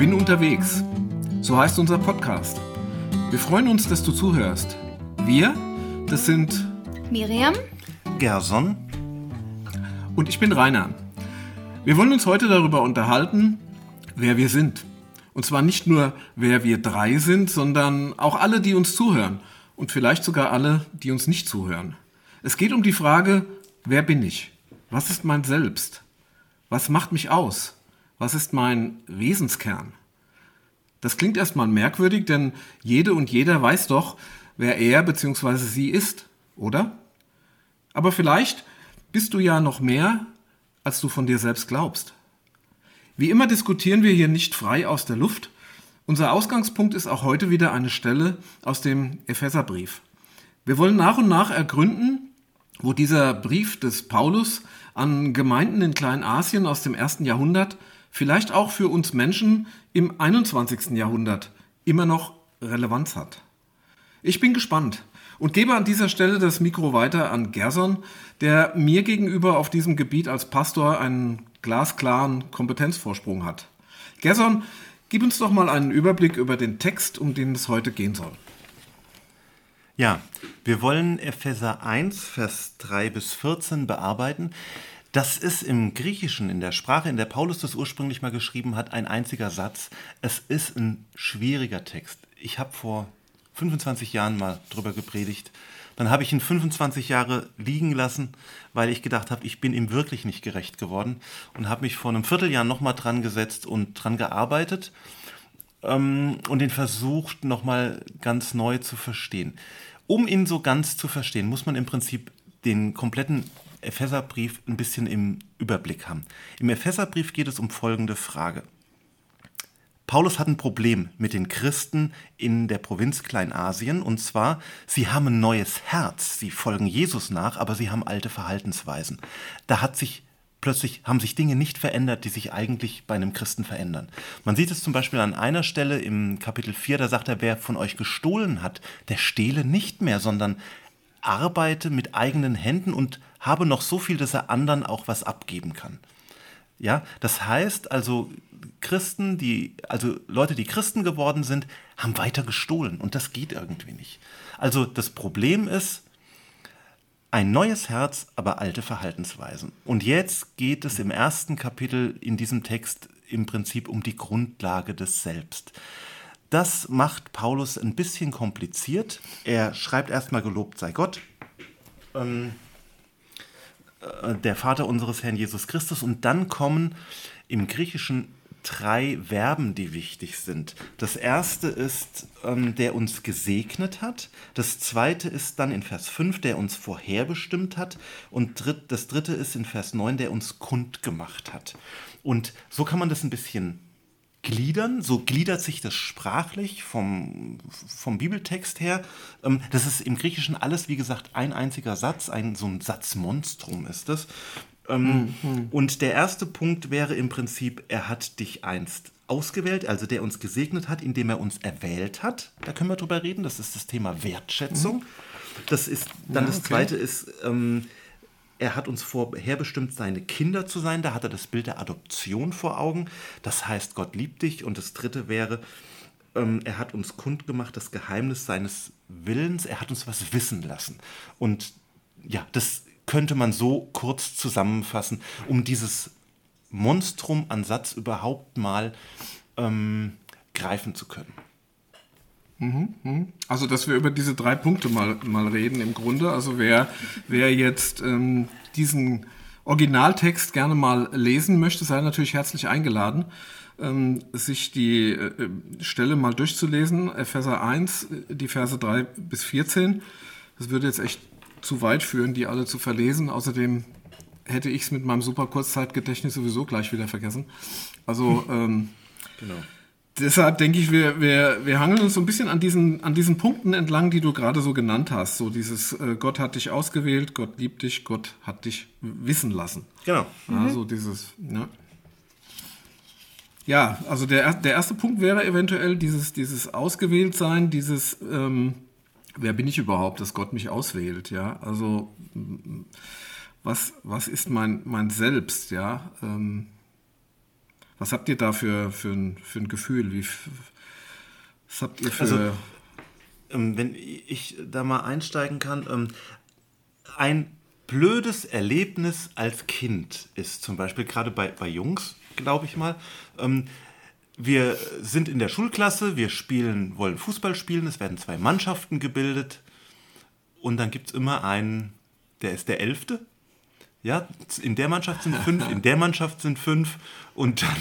Bin unterwegs. So heißt unser Podcast. Wir freuen uns, dass du zuhörst. Wir, das sind Miriam, Gerson und ich bin Rainer. Wir wollen uns heute darüber unterhalten, wer wir sind. Und zwar nicht nur, wer wir drei sind, sondern auch alle, die uns zuhören. Und vielleicht sogar alle, die uns nicht zuhören. Es geht um die Frage, wer bin ich? Was ist mein Selbst? Was macht mich aus? Was ist mein Wesenskern? Das klingt erstmal merkwürdig, denn jede und jeder weiß doch, wer er bzw. sie ist, oder? Aber vielleicht bist du ja noch mehr, als du von dir selbst glaubst. Wie immer diskutieren wir hier nicht frei aus der Luft. Unser Ausgangspunkt ist auch heute wieder eine Stelle aus dem Epheserbrief. Wir wollen nach und nach ergründen, wo dieser Brief des Paulus an Gemeinden in Kleinasien aus dem ersten Jahrhundert, vielleicht auch für uns Menschen im 21. Jahrhundert, immer noch Relevanz hat. Ich bin gespannt und gebe an dieser Stelle das Mikro weiter an Gerson, der mir gegenüber auf diesem Gebiet als Pastor einen glasklaren Kompetenzvorsprung hat. Gerson, gib uns doch mal einen Überblick über den Text, um den es heute gehen soll. Ja, wir wollen Epheser 1, Vers 3 bis 14 bearbeiten. Das ist im Griechischen, in der Sprache, in der Paulus das ursprünglich mal geschrieben hat, ein einziger Satz. Es ist ein schwieriger Text. Ich habe vor 25 Jahren mal drüber gepredigt. Dann habe ich ihn 25 Jahre liegen lassen, weil ich gedacht habe, ich bin ihm wirklich nicht gerecht geworden und habe mich vor einem Vierteljahr nochmal dran gesetzt und dran gearbeitet ähm, und den versucht nochmal ganz neu zu verstehen. Um ihn so ganz zu verstehen, muss man im Prinzip den kompletten Epheserbrief ein bisschen im Überblick haben. Im Epheserbrief geht es um folgende Frage. Paulus hat ein Problem mit den Christen in der Provinz Kleinasien und zwar, sie haben ein neues Herz, sie folgen Jesus nach, aber sie haben alte Verhaltensweisen. Da hat sich plötzlich haben sich Dinge nicht verändert, die sich eigentlich bei einem Christen verändern. Man sieht es zum Beispiel an einer Stelle im Kapitel 4, da sagt er, wer von euch gestohlen hat, der stehle nicht mehr, sondern arbeite mit eigenen Händen und habe noch so viel, dass er anderen auch was abgeben kann. Ja, das heißt also, Christen, die, also Leute, die Christen geworden sind, haben weiter gestohlen und das geht irgendwie nicht. Also das Problem ist, ein neues Herz, aber alte Verhaltensweisen. Und jetzt geht es im ersten Kapitel in diesem Text im Prinzip um die Grundlage des Selbst. Das macht Paulus ein bisschen kompliziert. Er schreibt erstmal gelobt sei Gott, ähm, äh, der Vater unseres Herrn Jesus Christus. Und dann kommen im Griechischen drei Verben, die wichtig sind. Das erste ist, ähm, der uns gesegnet hat. Das zweite ist dann in Vers 5, der uns vorherbestimmt hat. Und dritt, das dritte ist in Vers 9, der uns kundgemacht hat. Und so kann man das ein bisschen gliedern. So gliedert sich das sprachlich vom, vom Bibeltext her. Ähm, das ist im Griechischen alles, wie gesagt, ein einziger Satz, ein, so ein Satzmonstrum ist das. Ähm, mhm. Und der erste Punkt wäre im Prinzip, er hat dich einst ausgewählt, also der uns gesegnet hat, indem er uns erwählt hat. Da können wir drüber reden. Das ist das Thema Wertschätzung. Mhm. Das ist dann ja, das zweite ist, ähm, er hat uns vorherbestimmt, seine Kinder zu sein. Da hat er das Bild der Adoption vor Augen. Das heißt, Gott liebt dich. Und das dritte wäre, ähm, er hat uns kundgemacht, das Geheimnis seines Willens. Er hat uns was wissen lassen. Und ja, das könnte man so kurz zusammenfassen, um dieses Monstrum an Satz überhaupt mal ähm, greifen zu können. Mhm, mhm. Also, dass wir über diese drei Punkte mal, mal reden im Grunde. Also, wer, wer jetzt ähm, diesen Originaltext gerne mal lesen möchte, sei natürlich herzlich eingeladen, ähm, sich die äh, Stelle mal durchzulesen. Epheser 1, die Verse 3 bis 14. Das würde jetzt echt zu weit führen, die alle zu verlesen. Außerdem hätte ich es mit meinem super Kurzzeitgedächtnis sowieso gleich wieder vergessen. Also ähm, genau. Deshalb denke ich, wir, wir, wir hangeln uns so ein bisschen an diesen, an diesen Punkten entlang, die du gerade so genannt hast. So dieses äh, Gott hat dich ausgewählt, Gott liebt dich, Gott hat dich wissen lassen. Genau. Also mhm. dieses, ja. Ja, also der, der erste Punkt wäre eventuell dieses, dieses Ausgewähltsein, dieses ähm, wer bin ich überhaupt, dass Gott mich auswählt, ja? Also was, was ist mein, mein Selbst, ja? Ähm, Was habt ihr da für, für, ein, für ein Gefühl? Wie, was habt ihr für... Also, ähm, wenn ich da mal einsteigen kann, ähm, ein blödes Erlebnis als Kind ist zum Beispiel, gerade bei, bei Jungs, glaube ich mal, ähm, wir sind in der Schulklasse, wir spielen, wollen Fußball spielen, es werden zwei Mannschaften gebildet und dann gibt es immer einen, der ist der Elfte. Ja, in der Mannschaft sind fünf, in der Mannschaft sind fünf und dann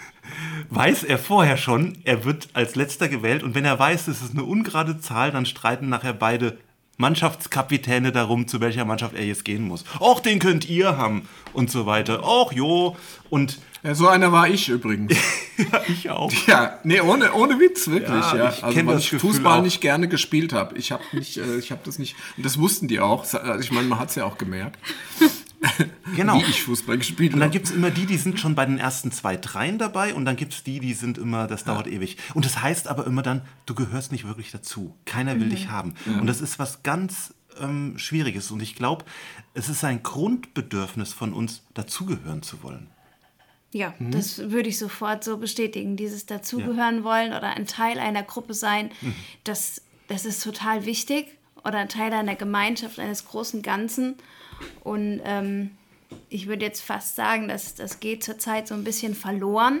weiß er vorher schon, er wird als letzter gewählt und wenn er weiß, es ist eine ungerade Zahl, dann streiten nachher beide Mannschaftskapitäne darum, zu welcher Mannschaft er jetzt gehen muss. Och, den könnt ihr haben und so weiter. Och, jo. Und ja, so einer war ich übrigens. ja, ich auch. Ja, nee, ohne, ohne Witz, wirklich. Ja, ja. Ich also, weil ich Fußball auch. nicht gerne gespielt habe. Ich habe nicht, äh, ich habe das nicht, und das wussten die auch. Also ich meine, man hat es ja auch gemerkt. genau. wie ich Fußball gespielt habe. Und dann gibt es immer die, die sind schon bei den ersten zwei, dreien dabei und dann gibt es die, die sind immer, das dauert ja. ewig. Und das heißt aber immer dann, du gehörst nicht wirklich dazu. Keiner will mhm. dich haben. Ja. Und das ist was ganz ähm, Schwieriges. Und ich glaube, es ist ein Grundbedürfnis von uns, dazugehören zu wollen. Ja, mhm. das würde ich sofort so bestätigen. Dieses Dazugehören ja. wollen oder ein Teil einer Gruppe sein, mhm. das, das ist total wichtig. Oder Teil einer Gemeinschaft, eines großen Ganzen. Und ähm, ich würde jetzt fast sagen, dass das geht zurzeit so ein bisschen verloren.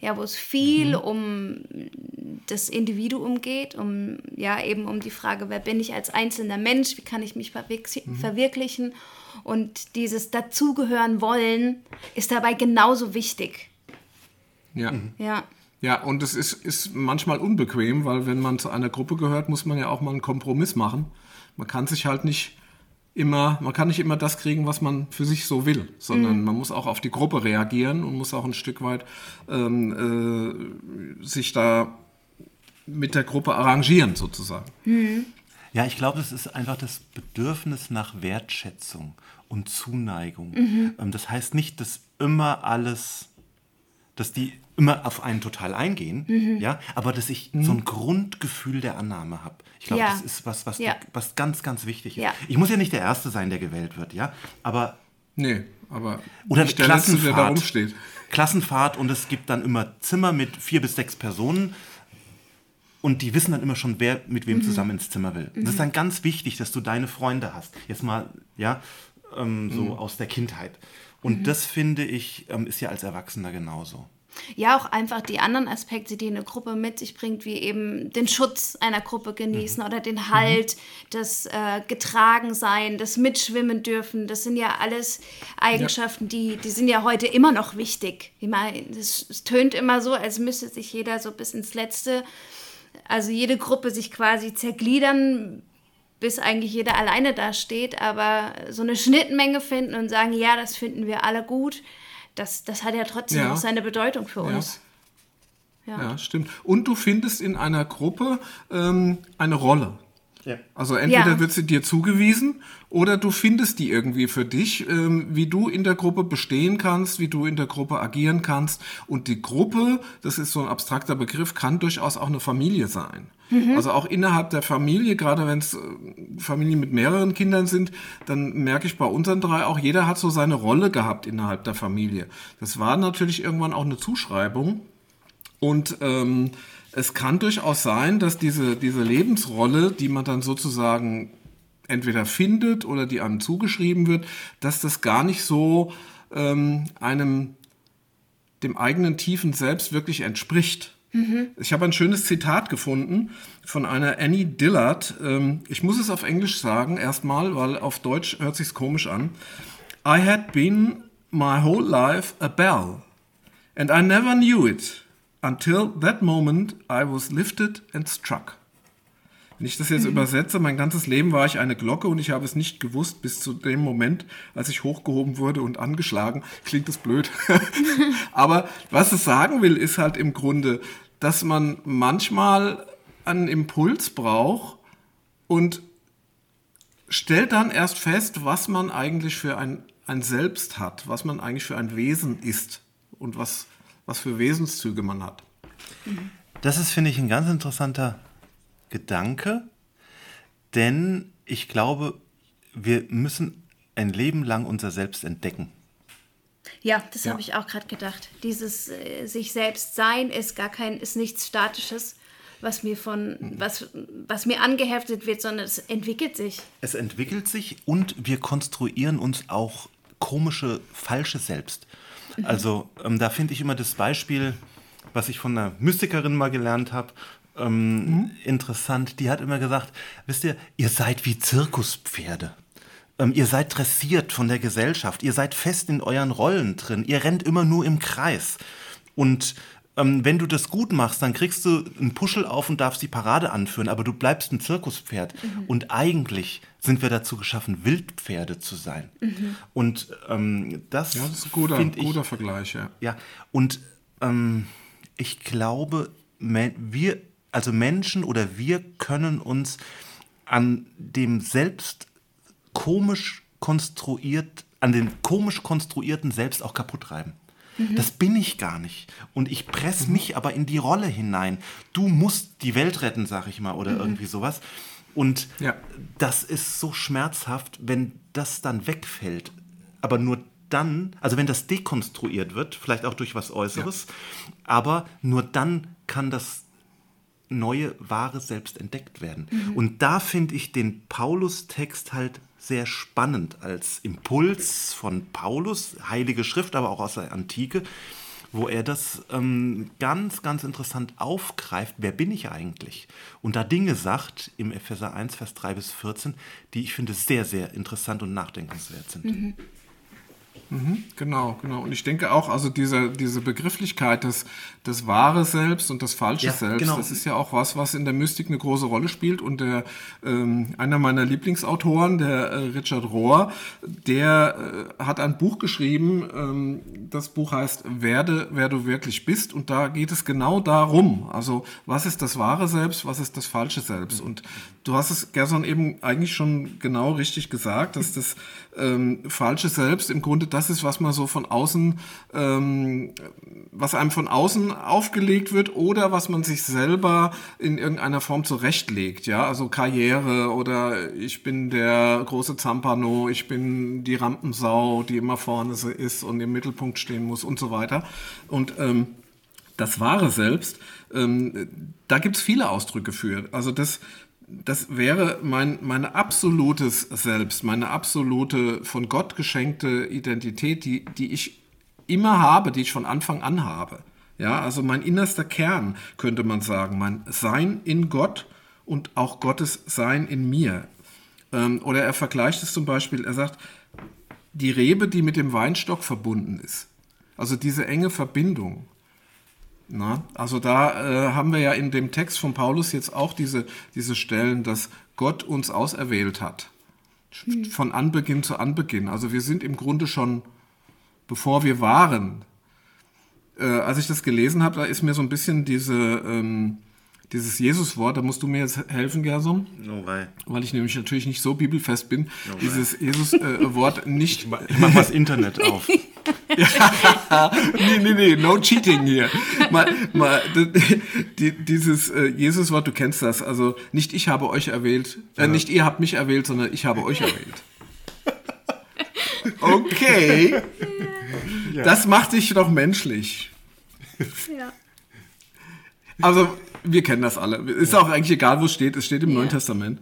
Ja, wo es viel mhm. um das Individuum geht, um ja eben um die Frage, wer bin ich als einzelner Mensch, wie kann ich mich mhm. verwirklichen und dieses dazugehören wollen ist dabei genauso wichtig. Ja. Ja. Ja, und es ist, ist manchmal unbequem, weil wenn man zu einer Gruppe gehört, muss man ja auch mal einen Kompromiss machen. Man kann sich halt nicht immer, man kann nicht immer das kriegen, was man für sich so will, sondern mhm. man muss auch auf die Gruppe reagieren und muss auch ein Stück weit ähm, äh, sich da mit der Gruppe arrangieren sozusagen. Mhm. Ja, ich glaube, es ist einfach das Bedürfnis nach Wertschätzung und Zuneigung. Mhm. Ähm, das heißt nicht, dass immer alles, dass die immer auf einen total eingehen, mhm. ja, aber dass ich mhm. so ein Grundgefühl der Annahme habe. Ich glaube, ja. das ist was, was, ja. was ganz, ganz wichtig ist. Ja. Ich muss ja nicht der Erste sein, der gewählt wird, ja, aber... Nee, aber oder nicht der Klassenfahrt, Letzte, der da rumsteht. Klassenfahrt und es gibt dann immer Zimmer mit vier bis sechs Personen und die wissen dann immer schon, wer mit wem mhm. zusammen ins Zimmer will. Mhm. Das ist dann ganz wichtig, dass du deine Freunde hast. Jetzt mal, ja, ähm, so mhm. aus der Kindheit. Und mhm. das finde ich, ähm, ist ja als Erwachsener genauso. Ja, auch einfach die anderen Aspekte, die eine Gruppe mit sich bringt, wie eben den Schutz einer Gruppe genießen mhm. oder den Halt, mhm. das äh, Getragensein, das Mitschwimmen dürfen. Das sind ja alles Eigenschaften, ja. Die, die sind ja heute immer noch wichtig. Ich meine, es tönt immer so, als müsste sich jeder so bis ins Letzte, also jede Gruppe sich quasi zergliedern, bis eigentlich jeder alleine da steht, aber so eine Schnittmenge finden und sagen, ja, das finden wir alle gut das, das hat ja trotzdem ja. noch seine Bedeutung für uns. Ja. ja. stimmt. Und du findest in einer Gruppe ähm, eine Rolle. Ja. Also entweder ja. wird sie dir zugewiesen oder du findest die irgendwie für dich, ähm, wie du in der Gruppe bestehen kannst, wie du in der Gruppe agieren kannst. Und die Gruppe, das ist so ein abstrakter Begriff, kann durchaus auch eine Familie sein. Mhm. Also auch innerhalb der Familie, gerade wenn es äh, Familien mit mehreren Kindern sind, dann merke ich bei unseren drei auch, jeder hat so seine Rolle gehabt innerhalb der Familie. Das war natürlich irgendwann auch eine Zuschreibung. Und ähm, es kann durchaus sein, dass diese, diese Lebensrolle, die man dann sozusagen entweder findet oder die einem zugeschrieben wird, dass das gar nicht so ähm, einem dem eigenen tiefen Selbst wirklich entspricht. Mhm. Ich habe ein schönes Zitat gefunden von einer Annie Dillard. Ähm, ich muss es auf Englisch sagen erstmal, weil auf Deutsch hört sich's komisch an. I had been my whole life a bell and I never knew it. Until that moment I was lifted and struck. Wenn ich das jetzt mhm. übersetze, mein ganzes Leben war ich eine Glocke und ich habe es nicht gewusst bis zu dem Moment, als ich hochgehoben wurde und angeschlagen. Klingt das blöd. Aber was es sagen will, ist halt im Grunde, dass man manchmal einen Impuls braucht und stellt dann erst fest, was man eigentlich für ein, ein Selbst hat, was man eigentlich für ein Wesen ist und was was für Wesenszüge man hat. Das ist, finde ich, ein ganz interessanter Gedanke, denn ich glaube, wir müssen ein Leben lang unser Selbst entdecken. Ja, das ja. habe ich auch gerade gedacht. Dieses äh, sich selbst sein ist gar kein, ist nichts Statisches, was mir von, was, was mir angeheftet wird, sondern es entwickelt sich. Es entwickelt sich und wir konstruieren uns auch komische, falsche Selbst. Mhm. Also ähm, da finde ich immer das Beispiel, was ich von einer Mystikerin mal gelernt habe, ähm, mhm. interessant. Die hat immer gesagt, wisst ihr, ihr seid wie Zirkuspferde. Ähm, ihr seid dressiert von der Gesellschaft. Ihr seid fest in euren Rollen drin. Ihr rennt immer nur im Kreis. Und ähm, wenn du das gut machst, dann kriegst du einen Puschel auf und darfst die Parade anführen, aber du bleibst ein Zirkuspferd. Mhm. Und eigentlich sind wir dazu geschaffen, Wildpferde zu sein. Mhm. Und ähm, das, ja, das ist ein guter, ich, guter Vergleich. Ja, ja und ähm, ich glaube, wir, also Menschen oder wir können uns an dem selbst komisch konstruiert, an den komisch konstruierten Selbst auch kaputt reiben. Mhm. Das bin ich gar nicht. Und ich presse mhm. mich aber in die Rolle hinein. Du musst die Welt retten, sag ich mal, oder mhm. irgendwie sowas. Und ja. das ist so schmerzhaft, wenn das dann wegfällt. Aber nur dann, also wenn das dekonstruiert wird, vielleicht auch durch was Äußeres, ja. aber nur dann kann das neue, wahre Selbst entdeckt werden. Mhm. Und da finde ich den Paulus-Text halt sehr spannend als Impuls von Paulus, Heilige Schrift, aber auch aus der Antike, wo er das ähm, ganz, ganz interessant aufgreift. Wer bin ich eigentlich? Und da Dinge sagt im Epheser 1, Vers 3 bis 14, die ich finde sehr, sehr interessant und nachdenkenswert sind. Mhm. Mhm, genau, genau. Und ich denke auch, also diese, diese Begrifflichkeit, das, das wahre Selbst und das falsche ja, Selbst, genau. das ist ja auch was, was in der Mystik eine große Rolle spielt. Und der, ähm, einer meiner Lieblingsautoren, der äh, Richard Rohr, der äh, hat ein Buch geschrieben, ähm, das Buch heißt Werde, wer du wirklich bist. Und da geht es genau darum, also was ist das wahre Selbst, was ist das falsche Selbst. Und du hast es, Gerson, eben eigentlich schon genau richtig gesagt, dass das ähm, falsche Selbst im Grunde das ist, was man so von außen, ähm, was einem von außen aufgelegt wird oder was man sich selber in irgendeiner Form zurechtlegt. Ja, also Karriere oder ich bin der große Zampano, ich bin die Rampensau, die immer vorne ist und im Mittelpunkt stehen muss und so weiter. Und ähm, das wahre Selbst, ähm, da gibt es viele Ausdrücke für. Also das, das wäre mein meine absolutes Selbst, meine absolute von Gott geschenkte Identität, die, die ich immer habe, die ich von Anfang an habe. Ja, also mein innerster Kern, könnte man sagen, mein Sein in Gott und auch Gottes Sein in mir. Ähm, oder er vergleicht es zum Beispiel, er sagt, die Rebe, die mit dem Weinstock verbunden ist. Also diese enge Verbindung. Na, also da äh, haben wir ja in dem Text von Paulus jetzt auch diese, diese Stellen, dass Gott uns auserwählt hat. Hm. Von Anbeginn zu Anbeginn. Also wir sind im Grunde schon, bevor wir waren. Äh, als ich das gelesen habe, da ist mir so ein bisschen diese, ähm, dieses Jesus-Wort, da musst du mir jetzt helfen, Gerson. Oh, weil. weil ich nämlich natürlich nicht so bibelfest bin, oh, dieses Jesus-Wort äh, nicht. Ich mach, ich mach mal das Internet auf. ja, nee, nee, nee, no cheating hier. Mal, mal, die, dieses äh, Jesus-Wort, du kennst das. Also nicht ich habe euch erwählt, äh, nicht ihr habt mich erwählt, sondern ich habe euch erwählt. Okay. Ja. Das macht dich doch menschlich. Ja. Also, wir kennen das alle. Ist ja. auch eigentlich egal, wo es steht. Es steht im ja. Neuen Testament.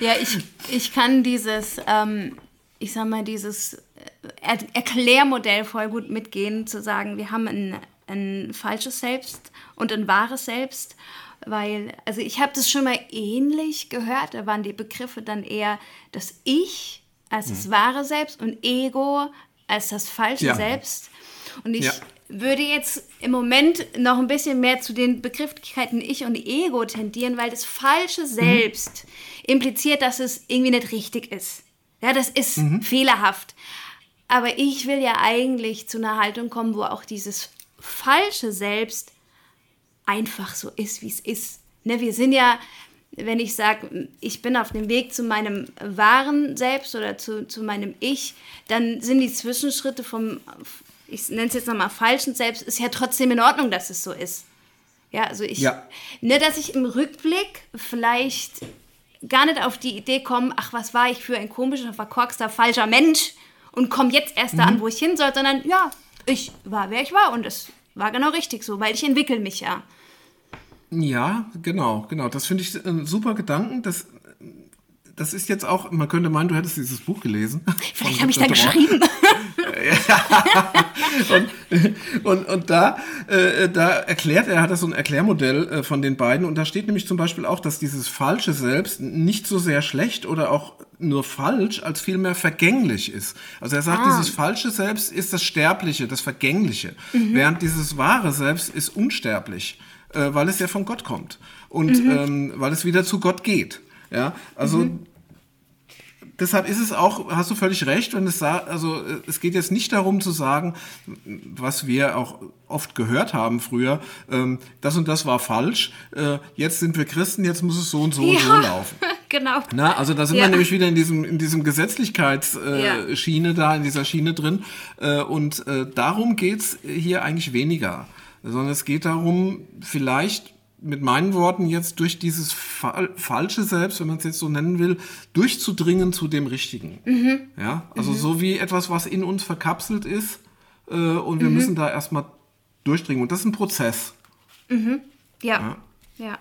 ja, ich, ich kann dieses ähm, ich sag mal, dieses er Erklärmodell voll gut mitgehen, zu sagen, wir haben ein, ein falsches Selbst und ein wahres Selbst. Weil, also ich habe das schon mal ähnlich gehört, da waren die Begriffe dann eher das Ich als das mhm. wahre Selbst und Ego als das falsche ja. Selbst. Und ich ja. würde jetzt im Moment noch ein bisschen mehr zu den Begrifflichkeiten Ich und Ego tendieren, weil das falsche mhm. Selbst mhm. impliziert, dass es irgendwie nicht richtig ist. Ja, das ist mhm. fehlerhaft. Aber ich will ja eigentlich zu einer Haltung kommen, wo auch dieses falsche Selbst einfach so ist, wie es ist. Ne, wir sind ja, wenn ich sage, ich bin auf dem Weg zu meinem wahren Selbst oder zu, zu meinem Ich, dann sind die Zwischenschritte vom, ich nenne es jetzt nochmal falschen Selbst, ist ja trotzdem in Ordnung, dass es so ist. Ja, also ich, ja. ne, dass ich im Rückblick vielleicht gar nicht auf die Idee kommen, ach, was war ich für ein komischer, verkorkster, falscher Mensch und komme jetzt erst da an, wo ich hin soll, sondern ja, ich war, wer ich war und es war genau richtig so, weil ich entwickle mich ja. Ja, genau, genau. Das finde ich ein super Gedanken. Das, das ist jetzt auch, man könnte meinen, du hättest dieses Buch gelesen. Vielleicht habe ich da geschrieben. und, und, und da, äh, da erklärt er, hat er so ein Erklärmodell äh, von den beiden und da steht nämlich zum Beispiel auch, dass dieses falsche Selbst nicht so sehr schlecht oder auch nur falsch, als vielmehr vergänglich ist. Also er sagt, ah. dieses falsche Selbst ist das Sterbliche, das Vergängliche, mhm. während dieses wahre Selbst ist unsterblich, äh, weil es ja von Gott kommt und mhm. ähm, weil es wieder zu Gott geht. Ja, also mhm deshalb ist es auch, hast du völlig recht, wenn es sagt, also äh, es geht jetzt nicht darum zu sagen, was wir auch oft gehört haben früher, ähm, das und das war falsch, äh, jetzt sind wir Christen, jetzt muss es so und so ja, und so laufen. Genau. Na, also da sind ja. wir nämlich wieder in diesem, in diesem Gesetzlichkeitsschiene äh, ja. da, in dieser Schiene drin. Äh, und äh, darum geht's hier eigentlich weniger. Sondern es geht darum, vielleicht mit meinen Worten jetzt durch dieses Fa falsche Selbst, wenn man es jetzt so nennen will, durchzudringen zu dem Richtigen. Mhm. Ja, also mhm. so wie etwas, was in uns verkapselt ist äh, und wir mhm. müssen da erstmal durchdringen. Und das ist ein Prozess. Mhm. Ja. ja. Ja.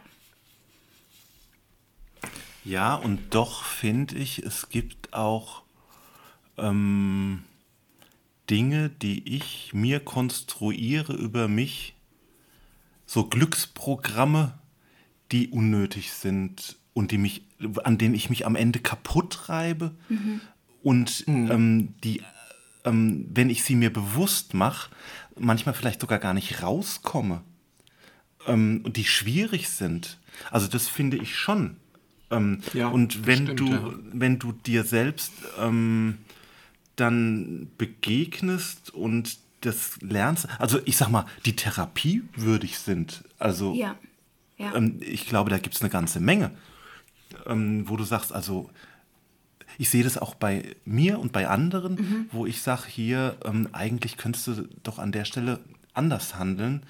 Ja, und doch finde ich, es gibt auch ähm, Dinge, die ich mir konstruiere über mich, so Glücksprogramme, die unnötig sind und die mich, an denen ich mich am Ende kaputt reibe mhm. und mhm. Ähm, die, ähm, wenn ich sie mir bewusst mache, manchmal vielleicht sogar gar nicht rauskomme ähm, und die schwierig sind. Also das finde ich schon. Ähm, ja, und wenn stimmt, du, ja. wenn du dir selbst ähm, dann begegnest und das lernst, also ich sag mal, die Therapie würdig sind. Also ja. Ja. Ähm, ich glaube, da gibt es eine ganze Menge, ähm, wo du sagst, also ich sehe das auch bei mir und bei anderen, mhm. wo ich sage, hier, ähm, eigentlich könntest du doch an der Stelle anders handeln.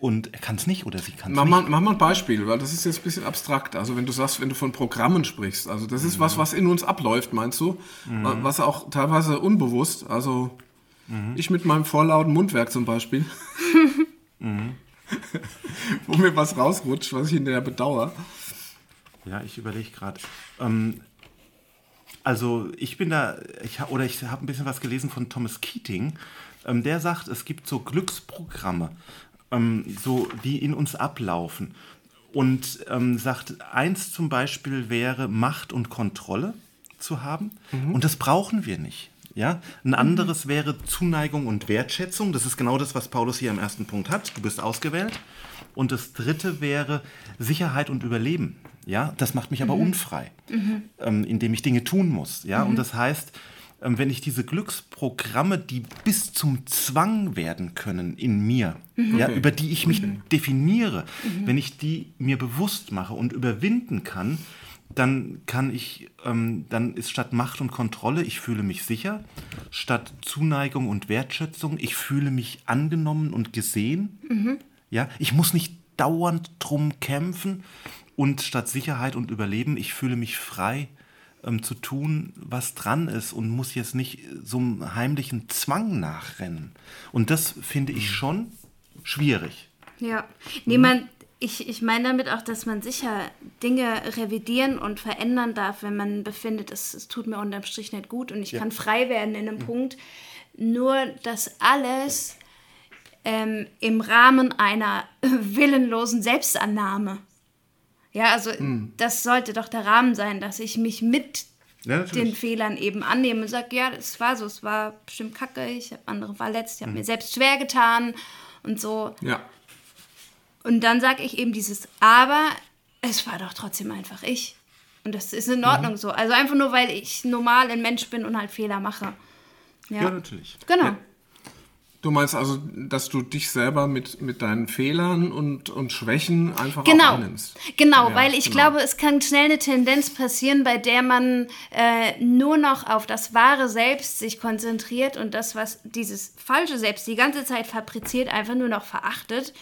Und er kann es nicht oder sie kann es nicht. Mal, mach mal ein Beispiel, weil das ist jetzt ein bisschen abstrakt. Also wenn du sagst, wenn du von Programmen sprichst, also das ist mhm. was, was in uns abläuft, meinst du? Mhm. Was auch teilweise unbewusst, also Mhm. Ich mit meinem vorlauten Mundwerk zum Beispiel. mhm. Wo mir was rausrutscht, was ich hinterher bedauere. Ja, ich überlege gerade. Ähm, also ich bin da, ich, oder ich habe ein bisschen was gelesen von Thomas Keating. Ähm, der sagt, es gibt so Glücksprogramme, ähm, so die in uns ablaufen. Und ähm, sagt, eins zum Beispiel wäre Macht und Kontrolle zu haben. Mhm. Und das brauchen wir nicht. Ja? Ein anderes wäre Zuneigung und Wertschätzung. Das ist genau das, was Paulus hier im ersten Punkt hat. Du bist ausgewählt. Und das dritte wäre Sicherheit und Überleben. Ja? Das macht mich aber mhm. unfrei, mhm. Ähm, indem ich Dinge tun muss. Ja? Und mhm. das heißt, ähm, wenn ich diese Glücksprogramme, die bis zum Zwang werden können in mir, mhm. ja, über die ich mich mhm. definiere, wenn ich die mir bewusst mache und überwinden kann, dann kann ich, ähm, dann ist statt Macht und Kontrolle, ich fühle mich sicher, statt Zuneigung und Wertschätzung, ich fühle mich angenommen und gesehen. Mhm. Ja, ich muss nicht dauernd drum kämpfen und statt Sicherheit und Überleben, ich fühle mich frei ähm, zu tun, was dran ist und muss jetzt nicht so einem heimlichen Zwang nachrennen. Und das finde ich mhm. schon schwierig. Ja, niemand ich, ich meine damit auch, dass man sicher Dinge revidieren und verändern darf, wenn man befindet, es, es tut mir unterm Strich nicht gut und ich ja. kann frei werden in einem mhm. Punkt. Nur, dass alles ähm, im Rahmen einer willenlosen Selbstannahme. Ja, also mhm. das sollte doch der Rahmen sein, dass ich mich mit ja, den Fehlern eben annehme und sage, ja, das war so, es war bestimmt kacke, ich habe andere verletzt, ich habe mhm. mir selbst schwer getan und so. Ja. Und dann sage ich eben dieses Aber, es war doch trotzdem einfach ich. Und das ist in Ordnung mhm. so. Also einfach nur, weil ich normal ein Mensch bin und halt Fehler mache. Ja, ja natürlich. Genau. Ja. Du meinst also, dass du dich selber mit, mit deinen Fehlern und, und Schwächen einfach genau. auch annimmst? Genau, ja, weil ich genau. glaube, es kann schnell eine Tendenz passieren, bei der man äh, nur noch auf das wahre Selbst sich konzentriert und das, was dieses falsche Selbst die ganze Zeit fabriziert, einfach nur noch verachtet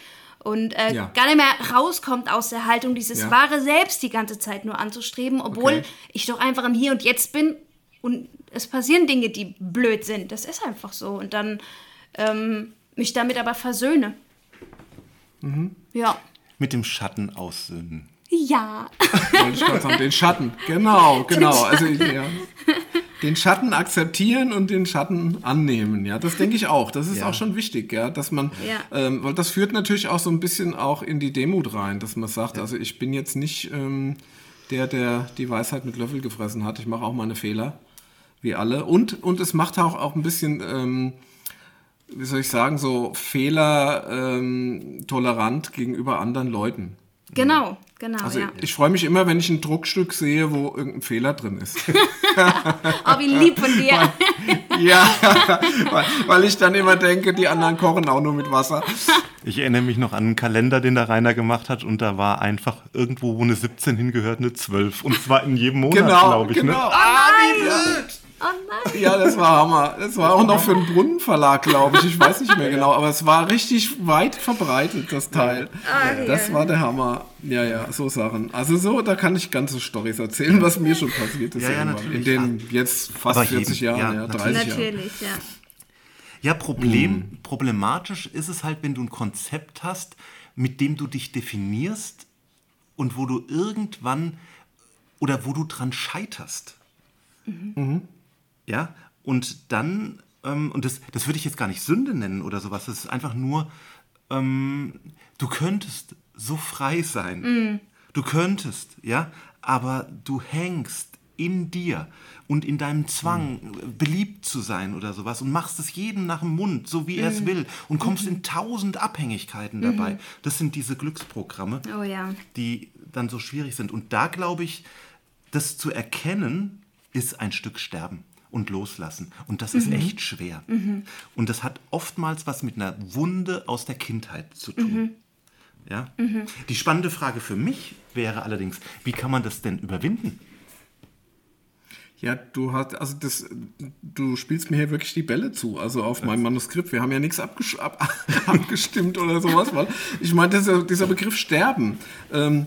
und äh, ja. gar nicht mehr rauskommt aus der Haltung, dieses ja. wahre Selbst die ganze Zeit nur anzustreben, obwohl okay. ich doch einfach im Hier und Jetzt bin und es passieren Dinge, die blöd sind. Das ist einfach so. Und dann ähm, mich damit aber versöhne. Mhm. Ja. Mit dem Schatten aussöhnen. Ja. Wollte ich gerade sagen, den Schatten. Genau, genau. Also, ja. Den Schatten akzeptieren und den Schatten annehmen, ja, das denke ich auch. Das ist ja. auch schon wichtig, ja, dass man, ja. ähm, weil das führt natürlich auch so ein bisschen auch in die Demut rein, dass man sagt, ja. also ich bin jetzt nicht ähm, der, der die Weisheit mit Löffel gefressen hat. Ich mache auch meine Fehler, wie alle. Und, und es macht auch, auch ein bisschen, ähm, wie soll ich sagen, so Fehler ähm, tolerant gegenüber anderen Leuten. Genau, genau. Also ja. ich freue mich immer, wenn ich ein Druckstück sehe, wo irgendein Fehler drin ist. oh, wie lieb von dir. Weil, ja, weil, weil, ich dann immer denke, die anderen kochen auch nur mit Wasser. Ich erinnere mich noch an einen Kalender, den der Rainer gemacht hat und da war einfach irgendwo, wo eine 17 hingehört, eine 12. Und zwar in jedem Monat, genau, glaube ich. Ne? Genau, ne? ah, wie blöd. Oh nein. Ja, das war Hammer. Das war auch noch für einen Brunnenverlag, glaube ich. Ich weiß nicht mehr genau, aber es war richtig weit verbreitet, das Teil. Ah, das war der Hammer. Ja, ja, so Sachen. Also so, da kann ich ganze Storys erzählen, was mir schon passiert ist. Ja, ja, in den jetzt fast aber 40 Jahren, ja, ja 30 Jahren. Natürlich, ja. Ja, Problem, mhm. problematisch ist es halt, wenn du ein Konzept hast, mit dem du dich definierst und wo du irgendwann oder wo du dran scheiterst. Mhm. Ja, und dann, ähm, und das, das würde ich jetzt gar nicht Sünde nennen oder sowas, das ist einfach nur, ähm, du könntest so frei sein. Mm. Du könntest, ja, aber du hängst in dir und in deinem Zwang, mm. beliebt zu sein oder sowas und machst es jedem nach dem Mund, so wie mm. er es will und kommst -hmm. in tausend Abhängigkeiten dabei. -hmm. Das sind diese Glücksprogramme, oh, ja. die dann so schwierig sind. Und da glaube ich, das zu erkennen, ist ein Stück Sterben und loslassen. Und das mhm. ist echt schwer. Mhm. Und das hat oftmals was mit einer Wunde aus der Kindheit zu tun. Mhm. Ja? Mhm. Die spannende Frage für mich wäre allerdings, wie kann man das denn überwinden? Ja, du hast, also das, du spielst mir hier wirklich die Bälle zu, also auf meinem Manuskript. Wir haben ja nichts abges ab, abgestimmt oder sowas, weil ich meine, dieser, dieser Begriff Sterben. Ähm,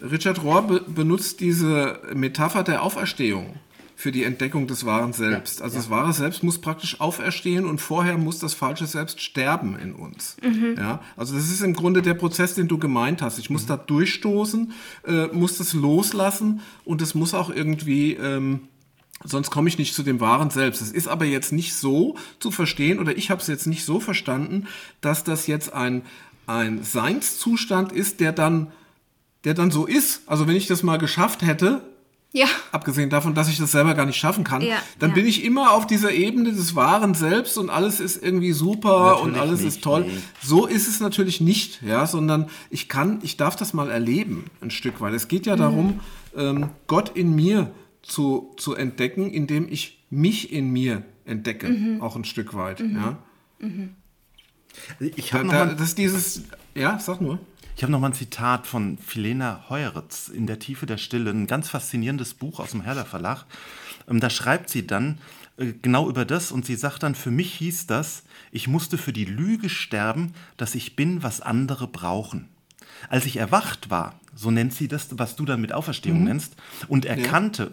Richard Rohr be benutzt diese Metapher der Auferstehung für die Entdeckung des wahren Selbst. Ja, also ja. das wahre Selbst muss praktisch auferstehen und vorher muss das falsche Selbst sterben in uns. Mhm. Ja, also das ist im Grunde der Prozess, den du gemeint hast. Ich muss mhm. da durchstoßen, äh, muss das loslassen und es muss auch irgendwie ähm, Sonst komme ich nicht zu dem wahren Selbst. Es ist aber jetzt nicht so zu verstehen, oder ich habe es jetzt nicht so verstanden, dass das jetzt ein, ein Seinszustand ist, der dann, der dann so ist. Also wenn ich das mal geschafft hätte, ja. Abgesehen davon, dass ich das selber gar nicht schaffen kann. Ja, dann ja. bin ich immer auf dieser Ebene des wahren Selbst und alles ist irgendwie super natürlich und alles nicht, ist toll. Nee. So ist es natürlich nicht, ja, sondern ich kann, ich darf das mal erleben, ein Stück weit. Es geht ja mhm. darum, ähm, Gott in mir zu, zu entdecken, indem ich mich in mir entdecke, mhm. auch ein Stück weit, mhm. ja. Mhm. Ich habe da, das ist dieses, ja, sag nur. Ich habe noch mal ein Zitat von Filena Heuritz in der Tiefe der Stille, ein ganz faszinierendes Buch aus dem Herder Verlag. Ähm, da schreibt sie dann äh, genau über das und sie sagt dann, für mich hieß das, ich musste für die Lüge sterben, dass ich bin, was andere brauchen. Als ich erwacht war, so nennt sie das, was du dann mit Auferstehung mhm. nennst, und erkannte, ja.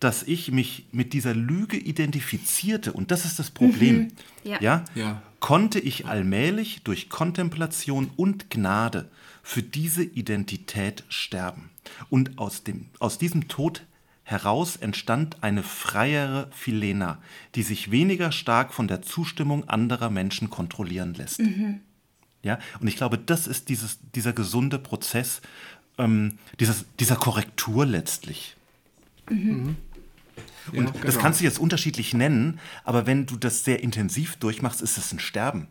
dass ich mich mit dieser Lüge identifizierte, und das ist das Problem, mhm. ja. Ja, ja, konnte ich allmählich durch Kontemplation und Gnade für diese Identität sterben. Und aus, dem, aus diesem Tod heraus entstand eine freiere Philena, die sich weniger stark von der Zustimmung anderer Menschen kontrollieren lässt. Mhm. Ja, und ich glaube, das ist dieses, dieser gesunde Prozess ähm, dieses, dieser Korrektur letztlich. Mhm. Und ja, genau. das kannst du jetzt unterschiedlich nennen, aber wenn du das sehr intensiv durchmachst, ist es ein Sterben.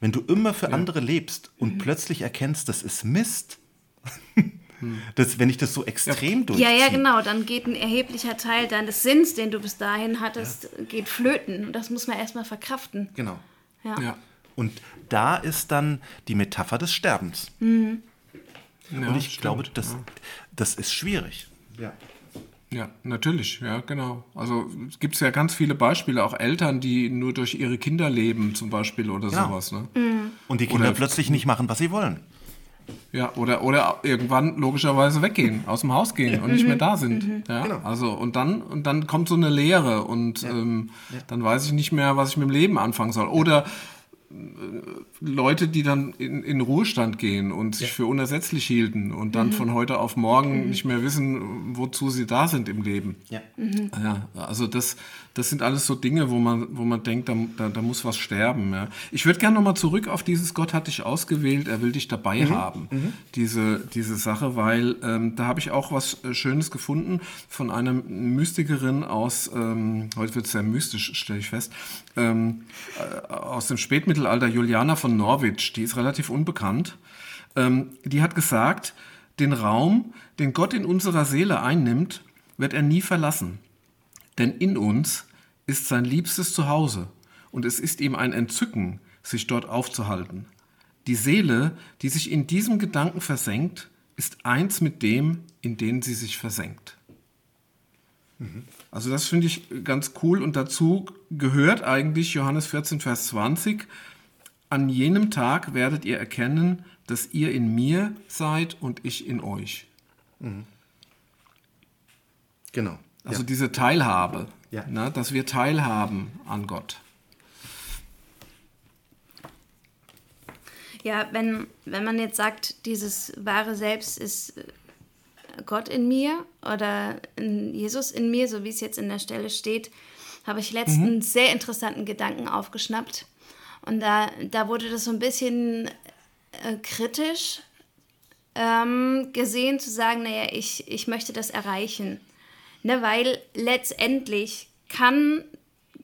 Wenn du immer für ja. andere lebst und mhm. plötzlich erkennst, das ist Mist, das, wenn ich das so extrem ja. durchziehe. Ja, ja, genau. Dann geht ein erheblicher Teil deines Sinns, den du bis dahin hattest, ja. geht flöten. Und das muss man erstmal verkraften. Genau. Ja. ja. Und da ist dann die Metapher des Sterbens. Mhm. und ich stimmt. glaube, das, das ist schwierig. Ja. Ja, natürlich, ja, genau. Also es gibt ja ganz viele Beispiele, auch Eltern, die nur durch ihre Kinder leben, zum Beispiel oder ja. sowas. Ne? Mhm. Und die Kinder oder plötzlich nicht machen, was sie wollen. Ja, oder, oder irgendwann logischerweise weggehen, aus dem Haus gehen und nicht mehr da sind. Ja, genau. Also und dann und dann kommt so eine Leere und ja. Ähm, ja. dann weiß ich nicht mehr, was ich mit dem Leben anfangen soll. Oder Leute, die dann in, in Ruhestand gehen und sich ja. für unersetzlich hielten und dann mhm. von heute auf morgen mhm. nicht mehr wissen, wozu sie da sind im Leben. Ja, mhm. ja also das, das sind alles so Dinge, wo man, wo man denkt, da, da, da muss was sterben. Ja. Ich würde gerne nochmal zurück auf dieses Gott hat dich ausgewählt, er will dich dabei mhm. haben, mhm. Diese, diese Sache, weil ähm, da habe ich auch was äh, Schönes gefunden von einer Mystikerin aus, ähm, heute wird es sehr mystisch, stelle ich fest, ähm, äh, aus dem Spätmittelalter, Juliana von Norwich, die ist relativ unbekannt. Ähm, die hat gesagt, den Raum, den Gott in unserer Seele einnimmt, wird er nie verlassen. Denn in uns ist sein liebstes Zuhause und es ist ihm ein Entzücken, sich dort aufzuhalten. Die Seele, die sich in diesem Gedanken versenkt, ist eins mit dem, in den sie sich versenkt. Mhm. Also das finde ich ganz cool und dazu gehört eigentlich Johannes 14, Vers 20, an jenem Tag werdet ihr erkennen, dass ihr in mir seid und ich in euch. Mhm. Genau. Also ja. diese Teilhabe, ja. ne, dass wir teilhaben an Gott. Ja, wenn, wenn man jetzt sagt, dieses wahre Selbst ist äh, Gott in mir oder in Jesus in mir, so wie es jetzt in der Stelle steht, habe ich letztens mhm. einen sehr interessanten Gedanken aufgeschnappt. Und da, da wurde das so ein bisschen äh, kritisch ähm, gesehen, zu sagen, naja, ich, ich möchte das erreichen. Ne, weil letztendlich kann,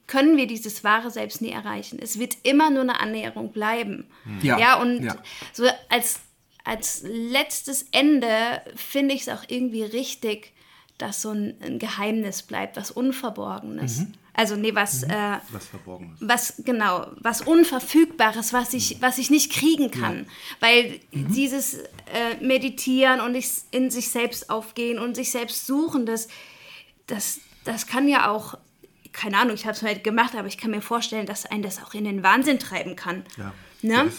können wir dieses wahre Selbst nie erreichen. Es wird immer nur eine Annäherung bleiben. Ja, ja und ja. so als, als letztes Ende finde ich es auch irgendwie richtig, dass so ein, ein Geheimnis bleibt, was Unverborgenes. Mhm. Also nee, was mhm. äh, was Verborgenes. Was genau, was Unverfügbares, was ich, mhm. was ich nicht kriegen kann, ja. weil mhm. dieses äh, Meditieren und in sich selbst aufgehen und sich selbst suchen, das das, das kann ja auch, keine Ahnung, ich habe es halt gemacht, aber ich kann mir vorstellen, dass einen das auch in den Wahnsinn treiben kann. Ja. Ne?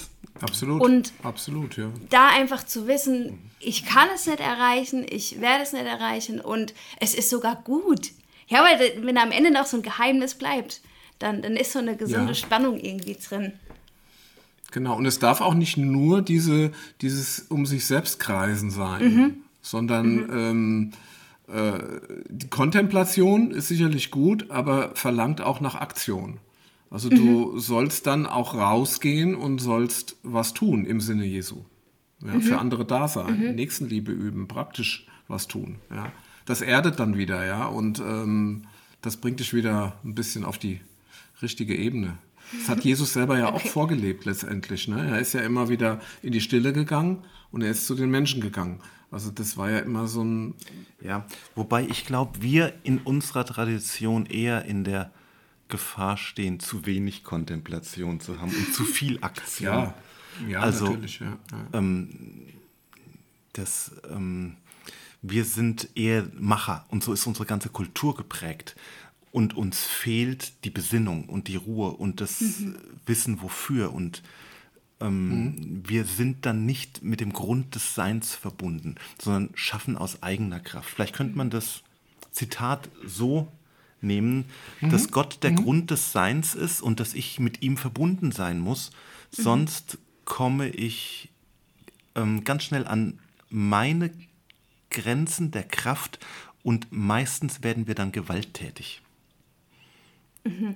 Absolut. Und absolut, ja. da einfach zu wissen, ich kann es nicht erreichen, ich werde es nicht erreichen und es ist sogar gut. Ja, weil wenn am Ende noch so ein Geheimnis bleibt, dann, dann ist so eine gesunde ja. Spannung irgendwie drin. Genau, und es darf auch nicht nur diese, dieses um sich selbst kreisen sein, mhm. sondern mhm. Ähm, äh, die Kontemplation ist sicherlich gut, aber verlangt auch nach Aktion. Also du mhm. sollst dann auch rausgehen und sollst was tun im Sinne Jesu. Ja, mhm. Für andere da sein, mhm. Nächstenliebe üben, praktisch was tun. Ja. Das erdet dann wieder, ja, und ähm, das bringt dich wieder ein bisschen auf die richtige Ebene. Das hat Jesus selber ja okay. auch vorgelebt letztendlich. Ne? Er ist ja immer wieder in die Stille gegangen und er ist zu den Menschen gegangen. Also das war ja immer so ein... Ja, wobei ich glaube, wir in unserer Tradition eher in der Gefahr stehen, zu wenig Kontemplation zu haben und zu viel Aktion. Ja, ja also, natürlich. Ja, ja. Ähm, das, ähm, wir sind eher Macher und so ist unsere ganze Kultur geprägt. Und uns fehlt die Besinnung und die Ruhe und das mhm. Wissen wofür. Und ähm, mhm. wir sind dann nicht mit dem Grund des Seins verbunden, sondern schaffen aus eigener Kraft. Vielleicht könnte man das Zitat so nehmen, mhm. dass Gott der mhm. Grund des Seins ist und dass ich mit ihm verbunden sein muss. Mhm. Sonst komme ich ähm, ganz schnell an meine Grenzen der Kraft und meistens werden wir dann gewalttätig. Mhm.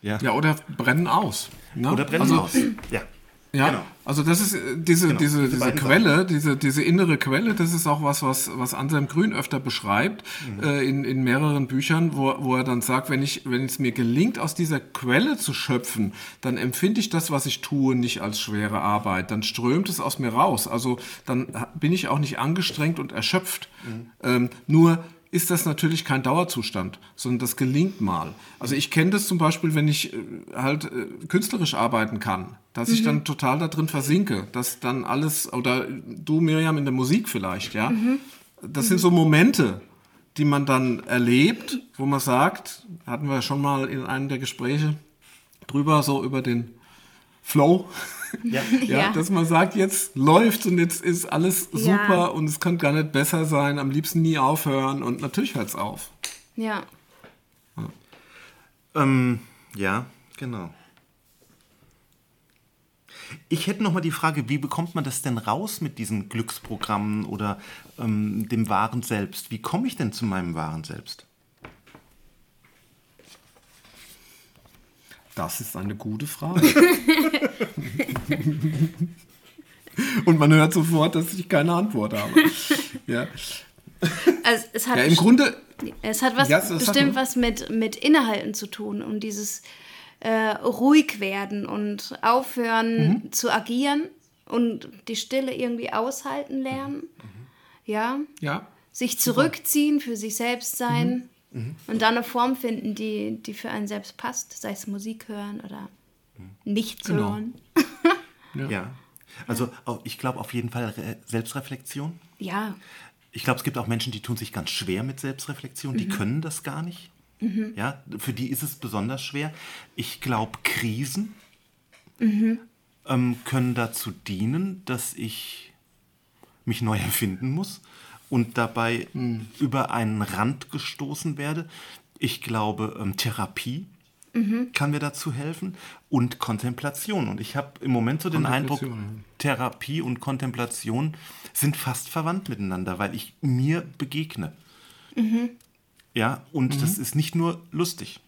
Ja. ja, oder brennen aus. Ne? Oder brennen also, aus. Ja. Ja, genau. also das ist äh, diese, genau, diese, diese, Quelle, diese, diese innere Quelle, das ist auch was, was, was Anselm Grün öfter beschreibt mhm. äh, in, in mehreren Büchern, wo, wo er dann sagt, wenn, ich, wenn es mir gelingt, aus dieser Quelle zu schöpfen, dann empfinde ich das, was ich tue, nicht als schwere Arbeit. Dann strömt es aus mir raus. Also dann bin ich auch nicht angestrengt und erschöpft. Mhm. Ähm, nur ist das natürlich kein Dauerzustand, sondern das gelingt mal. Also ich kenne das zum Beispiel, wenn ich äh, halt äh, künstlerisch arbeiten kann, dass mhm. ich dann total da drin versinke, dass dann alles, oder du Miriam in der Musik vielleicht, ja, mhm. das mhm. sind so Momente, die man dann erlebt, wo man sagt, hatten wir schon mal in einem der Gespräche drüber, so über den Flow. Ja. ja, Ja. dass man sagt, jetzt läuft und jetzt ist alles Ja. super und es kann gar nicht besser sein, am liebsten nie aufhören und natürlich hört es auf. Ja. Ähm, ja, genau. Ich hätte noch mal die Frage, wie bekommt man das denn raus mit diesen Glücksprogrammen oder ähm, dem wahren Selbst? Wie komme ich denn zu meinem wahren Selbst? Das ist eine gute Frage. und man hört sofort, dass ich keine Antwort habe. Ja, Also es hat, ja im Grunde, es hat was, Ja, sag bestimmt mal. was mit, mit Innehalten zu tun und dieses äh, ruhig werden und aufhören Mhm. zu agieren und die Stille irgendwie aushalten lernen. Ja, ja, sich zurückziehen, für sich selbst sein Mhm. Und dann eine Form finden, die, die für einen selbst passt, sei es Musik hören oder nichts Genau. hören. Ja. Also au- ich glaube auf jeden Fall Re Selbstreflexion. Ja, Ich glaube, es gibt auch Menschen, die tun sich ganz schwer mit Selbstreflexion, die können das gar nicht. Ja, für die ist es besonders schwer. Ich glaube, Krisen ähm, können dazu dienen, dass ich mich neu erfinden muss und dabei über einen Rand gestoßen werde. Ich glaube, ähm, Therapie kann mir dazu helfen und Kontemplation. Und ich habe im Moment so den Eindruck, Therapie und Kontemplation sind fast verwandt miteinander, weil ich mir begegne. Ja, und das ist nicht nur lustig.